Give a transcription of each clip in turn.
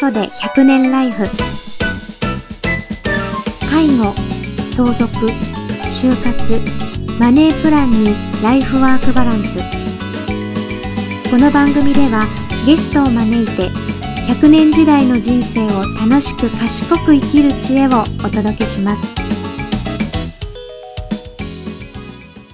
袖100年ライフ。介護相続就活マネープランにライフワークバランス。この番組ではゲストを招いて100年時代の人生を楽しく賢く生きる知恵をお届けします。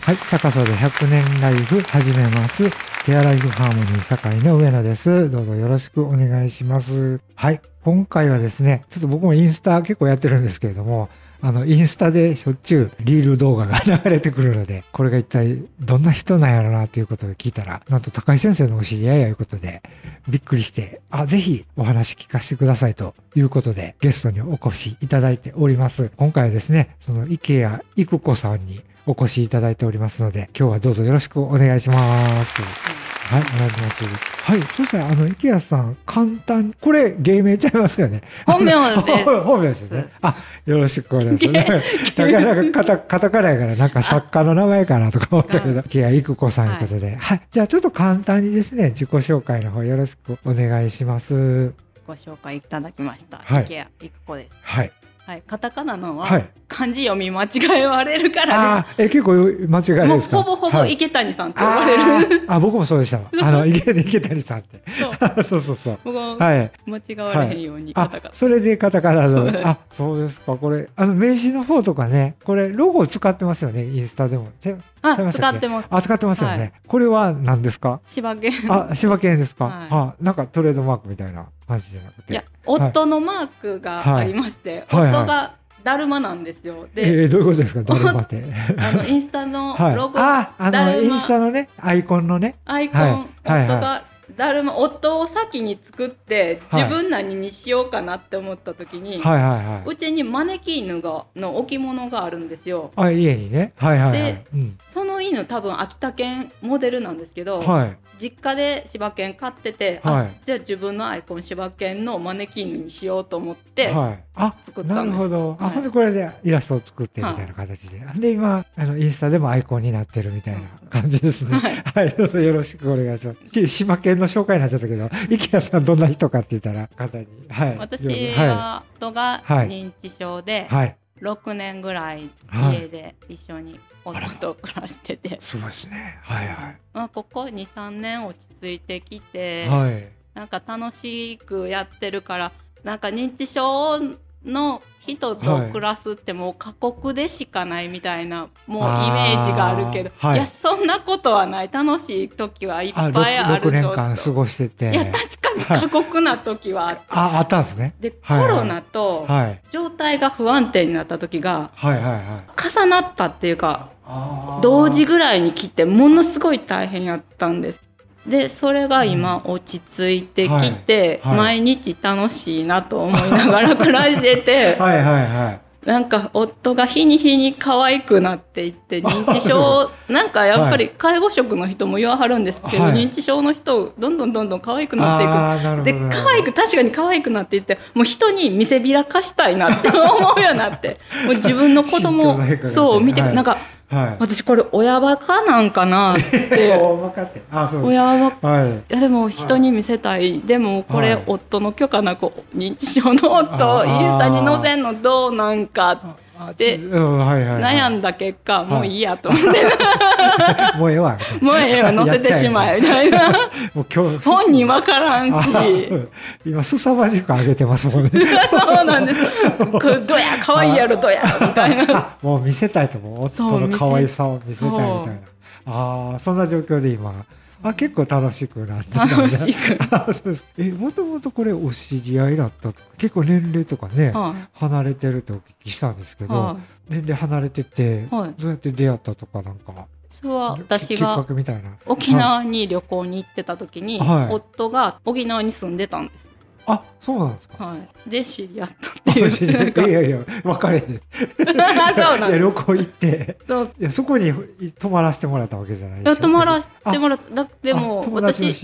はい、高袖100年ライフ始めます。ケアライフハーモニー堺の上野です。どうぞよろしくお願いします。はい、今回はですね、ちょっと僕もインスタ結構やってるんですけれども、あの、インスタでしょっちゅうリール動画が流れてくるので、これが一体どんな人なんやろなということを聞いたら、なんと高井先生のお知り合いやいうことで、びっくりして、あ、ぜひお話聞かせてくださいということで、ゲストにお越しいただいております。今回はですね、その池谷育子さんにお越しいただいておりますので、今日はどうぞよろしくお願いします。はい、お願いします。はい、そしたら、あの、池谷さん、簡単、これ、芸名ちゃいますよね。本名です 本名ですよね。あ、よろしくお願いします。だから、なんか、カタカタカナやから、なんか作家の名前かなとか思ったけど、池谷育子さんということで、はい、じゃあ、ちょっと簡単にですね、自己紹介の方よろしくお願いします。ご紹介いただきました。はい池谷育子です。はい。はい、カタカナのは、はい漢字読み間違えられるからあーえ、結構間違いです。か？ほぼほぼはい池谷さんと呼ばれる。あーあ、僕もそうでしたわ。あの、池池谷さんって。そう、そうそうそう。僕ははい。間違われへんようにカあタカナ。、それでカタカナの。あ、そうですか。これ、あの、名刺の方とかね、これ、ロゴ使ってますよね、インスタでも。てあ、使ってます。あ、使ってますよね。はいこれは何ですか？柴犬。あ、柴犬ですか、はいあ、なんかトレードマークみたいな感じじゃなくて。いや、夫のマークがありまして、はいはい夫がだるまなんですよ。えで、ーどういうことですか？だるまって。あのインスタの はい。ロゴ、あ、あの、インスタのね、アイコンのね。アイコン、はいはい夫がだるま夫を先に作ってはい自分何にしようかなって思った時に、はいはいはうちに招き犬がの置物があるんですよ。い。あ、家にね。はいはいはいで。うん。その犬多分秋田犬モデルなんですけど、はい。実家で柴犬飼ってて、はいあじゃあ自分のアイコン柴犬の招き犬にしようと思って、はい。あ、な作ったんでするほど。あ、はいほんでこれでイラストを作ってみたいな形で。で、今、あの、インスタでもアイコンになってるみたいな感じですね。はいはい。どうぞよろしくお願いします。し島県の紹介になっちゃったけど、池谷さんどんな人かって言ったら、簡単に。はい。私は夫がはい認知症で、はい。はい。6年ぐらいはい家で一緒に夫と暮らしてて、すごいですね。はいはまあ、ここ23年落ち着いてきて、い。はい。なんか楽しくやってるからなんか認知症の人と暮らすってもう過酷でしかないみたいなもうイメージがあるけど、はいい、やそんなことはない楽しい時はいっあ、ぱいあ6年るぞ間過ごしてて。いや確かに過酷な時はあって、あ、あったんですね。で、はいはいコロナとはい。状態が不安定になった時がはいはいはい。重なったっていうか同時ぐらいに来てものすごい大変やったんです。でそれが今落ち着いてきて、はい。はい。毎日楽しいなと思いながら 暮らしてて はいはいはい。なんか夫が日に日に可愛くなっていって 認知症なんかやっぱり介護職の人も言わはるんですけど、はい。認知症の人どんどんどんどん可愛くなっていく。で可愛く確かに可愛くなっていってもう人に見せびらかしたいなって思うようになってもう自分の子供そう見て、はい。なんかはい。私これ親バカなんかなって。親バカはい。いやでも人に見せたい、でもこれはい。夫の許可なく認知症の夫インスタに載せんのどうなんかあで。悩んだ結果もういいやと思って、もうええわ。もうええわ載せてしまえみたいなもう今日。本人わからん あし今、すさまじく上げてますもんね。そうなんですどや可愛いやろどやみたいなあもう見せたいと思う。夫の可愛さを見せたいみたいな。ああ、そんな状況で今。あ、結構楽しくなってたんだ楽しく。え、もともとこれお知り合いだったと結構年齢とかね、は離れてるってお聞きしたんですけど、いはい。年齢離れてて、はい。どうやって出会ったとかなんか、それは私が。沖縄に旅行に行ってた時に、はい。夫が沖縄に住んでたんです、あ、そうなんですか。はい、で知り合ったっていう。いいやいや、分かれへん。そうなん旅行行って、そう。いや、そこに泊まらせてもらったわけじゃない泊まらせてもらった。だでも私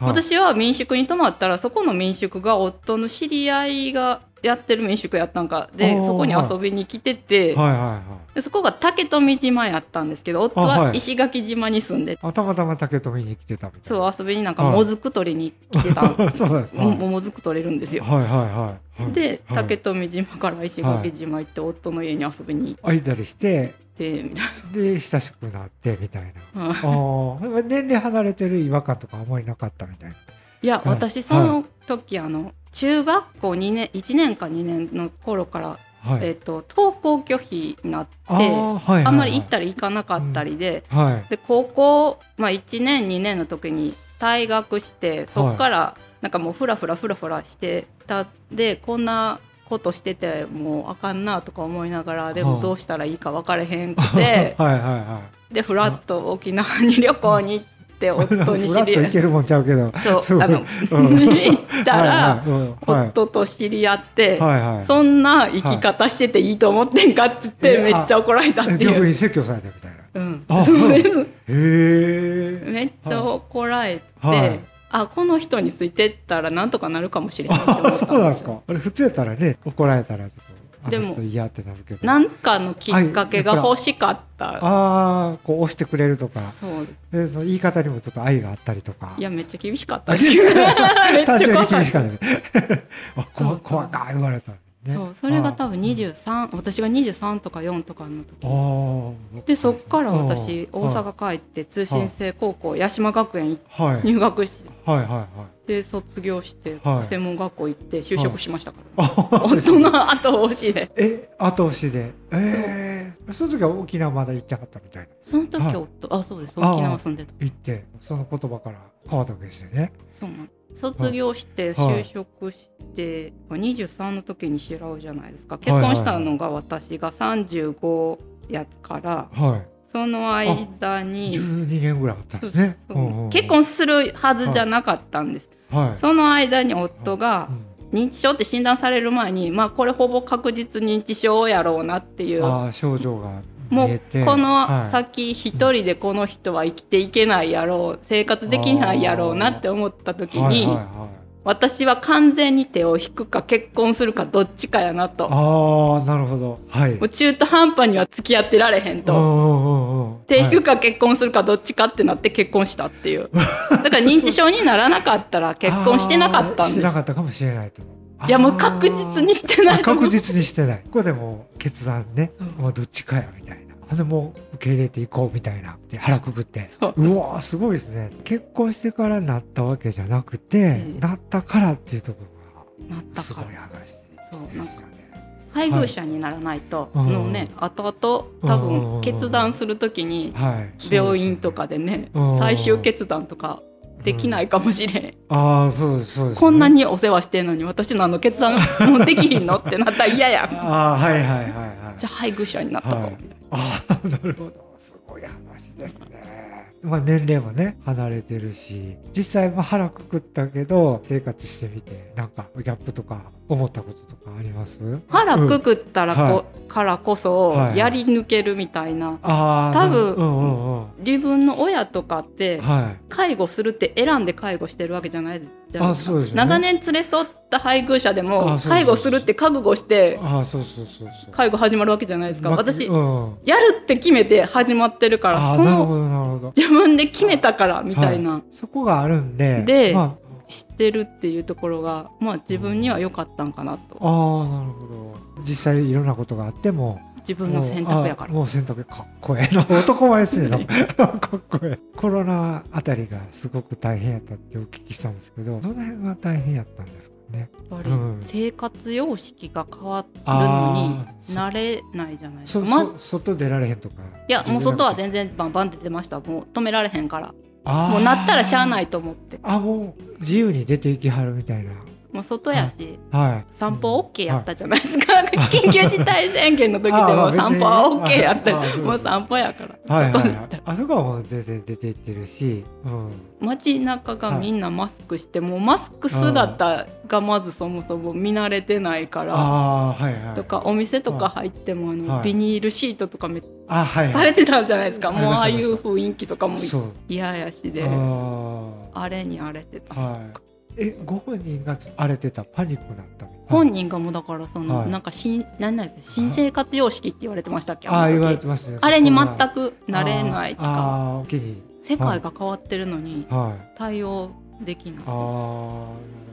私は民宿に泊まったらそこの民宿が夫の知り合いがやってる民宿やったんか。でそこに遊びに来てて、はい。はいはい。でそこが竹富島やったんですけど夫あははい石垣島に住んでて。あたまたま竹富に来てたみたいそう遊びになんかはいもずく取りに来てたん。な そうですか。ももずく取れるんですよ。はいはいはい。はい。ではい。竹富島から石垣島行って夫の家に遊びに。行ったりして。てみたいで親しくなってみたいな。年齢離れてる違和感とかあんまりなかったみたいな。いや、はい。私その時あの中学校2年1年か2年の頃から、はい。えっと登校拒否になってあーはいはいはい。あんまり行ったり行かなかったりで、はい。で高校、まあ、1年2年の時に退学してそっからなんかもうフラフラフラフラしてたでこんなことしててもうあかんなとか思いながらではいもどうしたらいいか分かれへんくて はい。でフラッと沖縄に旅行に行ってい夫に知り合そうあのうん。行ったら、夫と知り合って、はいはい。そんな生き方してていいと思ってんかっつってはい。めっちゃ怒られたっていう。逆に説教されたみたいな。うん。あそう。ですへえめっちゃ怒られて、はい。あこの人についてったらなんとかなるかもしれないって思あったそうなんですんですよ。か。あれ普通やったらね怒られたらちょっとでもあの人嫌ってなるけどなんかのきっかけが欲しかった。ああこう押してくれるとか。そうです。でその言い方にもちょっと愛があったりとか。いやめっちゃ厳しかったです。けど。めっちゃ厳しかった。怖怖か言われたね。そうそれが多分23私が23とか4とかの時。でそっから私大阪帰って通信制高校八島学園行ってはい。はい入学してはいはいはい。で卒業してはい。専門学校行って就職しましたから、あ夫の後押しで。え後押しで。ええその時は沖縄まだ行ってはったみたいな。その時はい。夫、あそうです。沖縄住んでた。行ってその言葉から変わったわけですよね。そうなん卒業してはい。就職して、23の時に知らうじゃないですか。結婚したのが私が35やからはその間いに12年ぐらいあったんですね。結婚するはずじゃなかったんです、はい。その間に夫がうん。認知症って診断される前にまあこれほぼ確実認知症やろうなっていうああ症状がもうこのはい。先一人でこの人は生きていけないやろう生活できないやろうなって思った時に、私は完全に手を引くか結婚するかどっちかやなと。もああなるほど。はい。う中途半端には付き合ってられへんと。手引くか結婚するかどっちかってなって結婚したっていう。だから認知症にならなかったら結婚してなかったんです。なかったかもしれないと思う。いやもう確実にしてない確実にしてない。ここでもう決断ねそう。もうどっちかやみたいな。あでもう受け入れていこうみたいな。で腹くくって。そううわーすごいですね。結婚してからなったわけじゃなくて、ええなったからっていうところなったがすごい話そうですよね。配偶者にならないと、はいのね後々多分決断するときにはい。病院とかでねうん最終決断とかできないかもしれん、ああそうですそうです、ね。こんなにお世話してんのに私のあの決断 もうできひんのってなったら嫌やんああはいはいはいはい。じゃあ配偶者になっとこうみたいな、ああなるほどすごい話ですね。まあ年齢もね離れてるし実際まあ腹くくったけど生活してみてなんかギャップとか思ったこととかあります？腹くうんくったらこ、はからこそはい。やり抜けるみたいな、ああ多分うんうんうん自分の親とかってはい。介護するって選んで介護してるわけじゃないじゃないですか。長年連れ添った配偶者であも介護するって覚悟して介護始まるわけじゃないですか。ま私うん、やるって決めて始まってるかあらその自分で決めたからみたいな、そこがあるんででま知ってるっていうところがまあ自分には良かったんかなと。あ、ああなるほど。実際いろんなことがあっても自分の選択やから。もう選択かっこええな男前ですよかっこええ。コロナあたりがすごく大変やったってお聞きしたんですけどどの辺が大変やったんですかね？やっぱりうん。生活様式が変わるのあにー慣れないじゃないですそか。まそ外出られへんとか。いやもう外は全然バンバン出てました。もう止められへんからもうなったらしゃあないと思って。あもう自由に出ていきはるみたいな。もう外やしはい。散歩 OK やったじゃないですか、緊急事態宣言の時でも散歩は OK やった。別にあーそうそうもう散歩やから、はいはい外はいあそこはもう全然出ていってるし、うん、街中がみんなマスクして、もうマスク姿がまずそもそも見慣れてないから。はいはい。とかお店とか入ってもあの、はい。ビニールシートとかめっあはいされはいてたんじゃないですか、あもうああいう雰囲気とかも嫌やしで。あれに荒れてた、はい。えご本人が荒れてたパニックになった本人がもうだからその、はい。なんか新なんなん新生活様式って言われてましたっけああ言われ。ててますねあれに全くなれないとか。世界が変わってるのにはい。対応できない、はい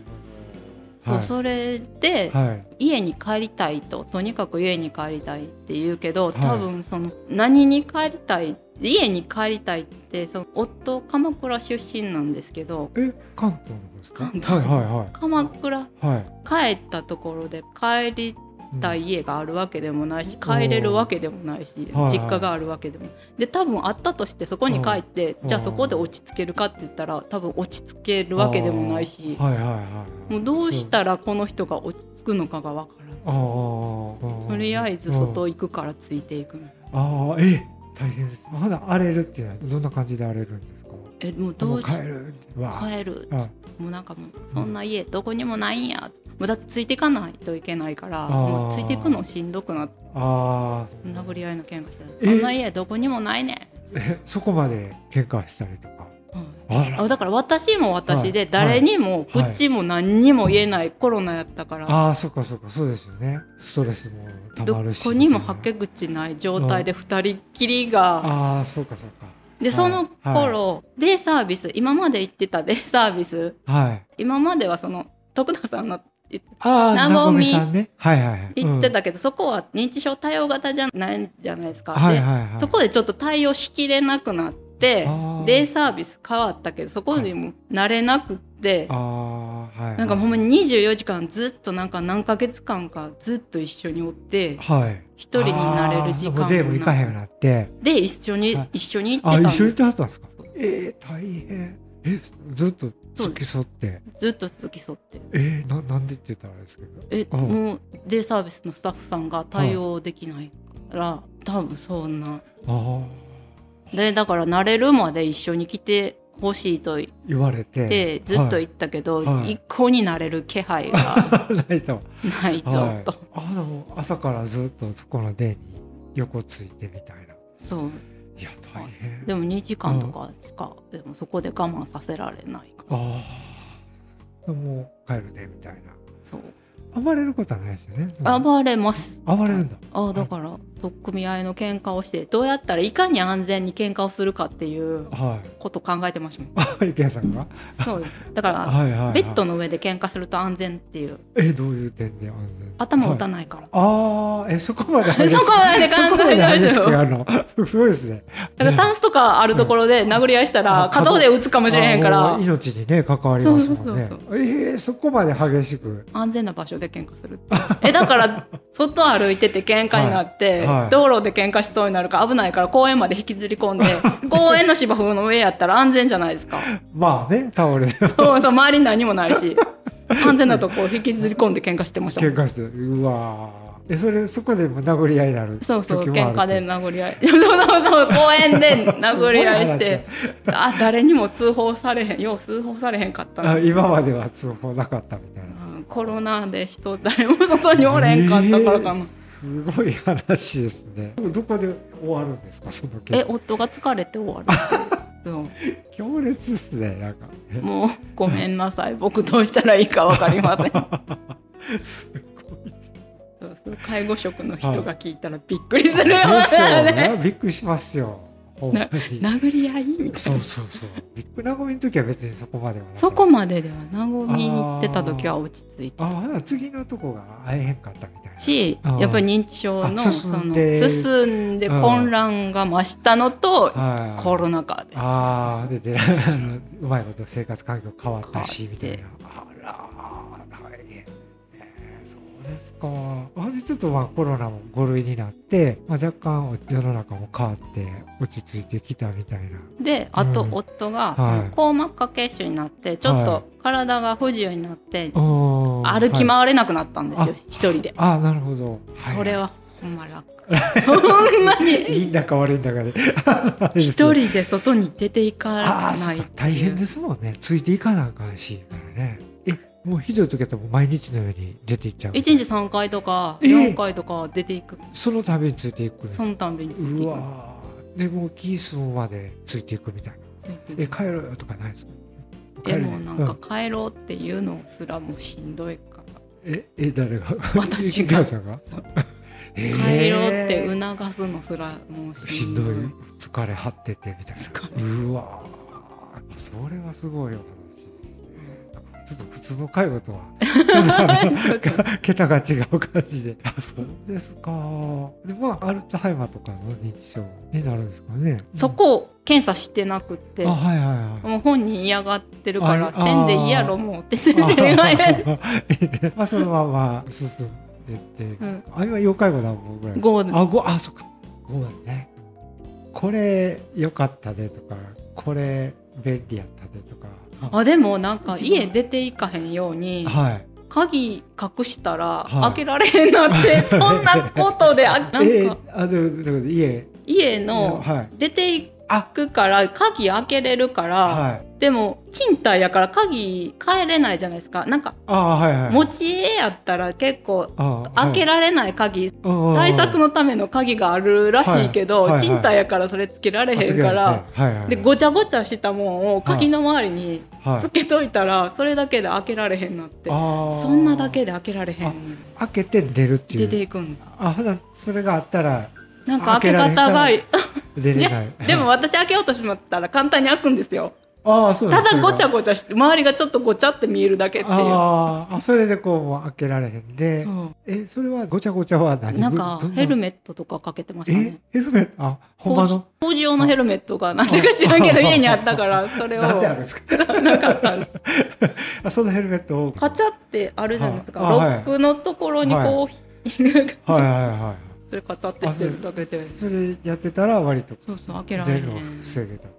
そうそれで、はい。家に帰りたいととにかく家に帰りたいって言うけどはい。多分その何に帰りたい家に帰りたいってその夫鎌倉出身なんですけどえ関東の方ですか？関東。はいはい鎌倉はいはい。帰ったところで帰りたい家があるわけでもないし帰れるわけでもないしはい実家があるわけでも。で多分あったとしてそこに帰ってうん。じゃあそこで落ち着けるかって言ったら多分落ち着けるわけでもないしもうどうしたらこの人が落ち着くのかがわからない。とりあえず外行くからついていくああえ大変です。まだ荒れるっていうのはどんな感じで荒れるんですか？えもうどうし帰るわ。帰る。あもうなんかもうそんな家どこにもないんや。もうだってついていかないといけないからもうついていくのしんどくなって。あ殴り合いの喧嘩してえ？そんな家どこにもないねーえそこまで喧嘩したりとか？あだから私も私ではい。誰にもはい口も何にも言えないコロナやったから、ああそっかそっか。そうですよね。ストレスもたどまるし。こにもはけ口ない状態で二人っきりが。ああそうかそうかでその頃、デイサービス今まで行ってたデイサービスはい。今まではその徳田さんの言ってああなごみなごみさんね。はいはいはい。言ってうんたけど、そこは認知症対応型じゃないじゃないですか。ではいはいはい。そこでちょっと対応しきれなくなってあー。デイサービス変わったけどそこにも慣れなくって、ああはいはい。なんかほんまに24時間ずっとなんか何ヶ月間かずっと一緒におってはい。一人になれる時間あーも行かへんようにななって。で一緒に、はい。一緒に行ってたんです。あ一緒に行ってはったんですか？えー、大変。えずっと付き添って？ずっと付き添って。えー、ななんでって言ったらあれですけど。え、うん。もうデイサービスのスタッフさんが対応できないから、多分そんな。あでだから慣れるまで一緒に来てほしいとあ言われてでずっと言ったけど、はい。一向になれる気配がは いないと。ないぞはい。と、あでも朝からずっとそこのデーに横ついてみたいな。そう。いや大変。でも2時間とかしか、でもそこで我慢させられないから。ああもう帰るでみたいな。そう暴れることはないですよね。暴れます。暴れるんだ。あだから取っ組み合いの喧嘩をしてどうやったらいかに安全に喧嘩をするかっていうはい。こと考えてましたもん。あ 池谷さんが？そうです。だから はいはい、はい、ベッドの上で喧嘩すると安全っていう。えどういう点で安全？頭打たない、ないから、ああえそこまでそこまで考えてそこまですよすごいですね。だからタンスとかあるところで殴り合いしたあら角で打つかもしれへんかあら命にね関わりますもんね。そうそう。えー、そこまで激しく？安全な場所で喧嘩するえだから外歩いてて喧嘩になって、はい。はい。道路で喧嘩しそうになるから危ないから公園まで引きずり込んで 公園の芝生の上やったら安全じゃないですか。まあねタオルで。そうそう周りに何もないし安全なとこ引きずり込んで喧嘩してました喧嘩してうわー。えそれそこでも殴り合いになるそうそう喧嘩で殴り合い。そうそうそう公園で殴り合いしてあ誰にも通報されへんよう通報されへんかった今までは通報なかったみたいな。うんコロナで人誰も外におれんかったからかな、えーすごい話ですね。どこで終わるんですかそのえ夫が疲れて終わる 強烈ですねなんか。もうごめんなさい僕どうしたらいいか分かりません。すごい。そうそう介護職の人が聞いたらびっくりするよですよね。ね。びっくりしますよほんまに殴り合いみたいな。そうそうそう。ビッグナゴミの時は別にそこまではそこまででは和みに行ってた時は落ち着いてああ次のとこが会えへんかったみたいな。しやっぱり認知症のあそ進んので進んで混乱が増したのとはい。コロナ禍です。ああでであのうまいこと生活環境変わったしみたいな。あらか。あでちょっとまあコロナも5類になって、まあ、若干世の中も変わって落ち着いてきたみたいな。であとうん。夫がそはい。の硬膜下血腫になってちょっはいと体が不自由になって歩歩きはい。回れなくなったんですよあ一人で。あなるほど、それはほんま楽。ほんまに。いいんだか悪いんだかで一人で外に出ていあかない大変ですもんね。ついていかなあかんしからね。えもうひどい時はもう毎日のように出ていっちゃう。1日3回とかえ4回とか出ていく。その度についていくそのたんびについていうくでもう気済むまでついていくみたいな。え帰ろよとかないですか？でもなんか帰ろうっていうのすらもしんどいから、ええ誰が？私が。帰ろうってー促すのすらもうしんどい。疲れ張っててみたいな。うわー。それはすごいお通の介護とは？ちょっとあの か 桁が違う感じで。あそうですか。でまあアルツハイマーとかの認知症になるんですかね。そこを検査してなくって。あはいはいはい。もう本人嫌がってるからせんでいいやろもうって先生がまあそのまま進んでって、うん。あ今要介護何本ぐらい5あ五あそっか。五だね。これ良かったねとかこれ便利やったねとかあでもなんか家出ていかへんようにはい。鍵隠したらはい。開けられへんなって、そんなことであなんか、えー、あでもでも家。家のはい。出ていあくから鍵開けれるから、はい。でも賃貸やから鍵変えれないじゃないですか。なんかあはいはい。持ち家やったら結構あ開けられない鍵、対策ののための鍵があるらしいけど、はいはいはい。賃貸やからそれつけられへんから、はいはいはい、でごちゃごちゃしたもんを鍵の周りにはい。つけといたらそれだけで開けられへんなって、そんなだけで開けられへん。開けて出るっていう。出ていくんあそれがあったらなんか開け方がいでも私開けようとしまったら簡単に開くんですよ。ああそうただごちゃごごちゃして周りがちょっとごちゃって見えるだけっていう。あそれでこう開けられへんで。そえそれはごちゃごちゃは何？うなんかヘルメットとかかけてましたえねヘルメット？あほんまの？工事用のヘルメットがなんでか知らんけど家にあったからそれを。なか？ったんです。あそのヘルメットを。カチャってあるじゃないですか。ロックのところにこう、はい。はいはそれカチャってしてるだけでいそれやってたら割とそうそう開けられへん。出る防げたと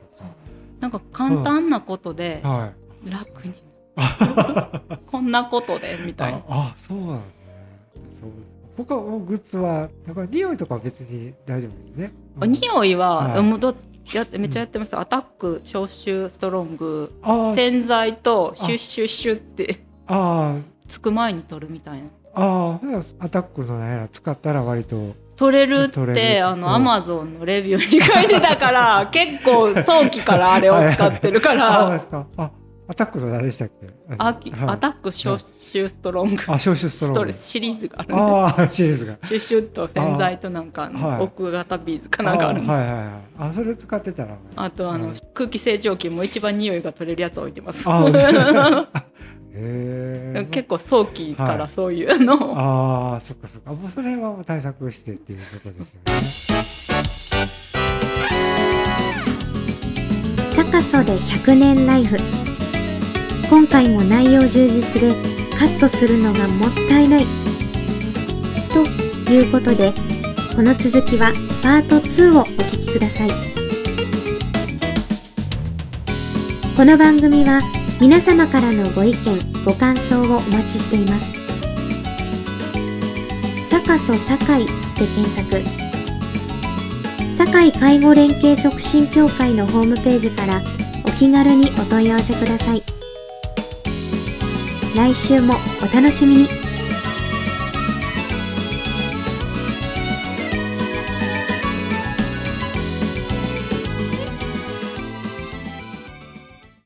なんか簡単なことでかはい。楽に。こんなことでみたいな。ああそうなんですね。そうです。他もグッズはだから匂いとかは別に大丈夫ですね。あ匂いは、はい。もうどやってめっちゃやってます、アタック消臭ストロング。洗剤とシュッシュッシュってあつく前に取るみたいなああ。アタックのやら使ったら割と取れるってあのアマゾンのレビューに書いてたから 結構早期からあれを使ってるから。ですか。あアタックの何でしたっけ？はい。アタック消臭ストロング。あ消臭ストロング。ストレスシリーズがあるねああシリーズが。シュッシュッと洗剤となんか奥型ビーズかなんかあるんですはいはいはい。あそれ使ってたらあとあの、うん空気清浄機も一番匂いが取れるやつ置いてます。結構早期からそういうのを、ああそっかそっか。もうそれはもう対策してっていうところですよね。サカソで100年ライフ。今回も内容充実でカットするのがもったいない。ということでこの続きはパート2をお聞きください。この番組は皆様からのご意見ご感想をお待ちしていますサカソ堺で検索堺介護連携促進協会のホームページからお気軽にお問い合わせください。来週もお楽しみに。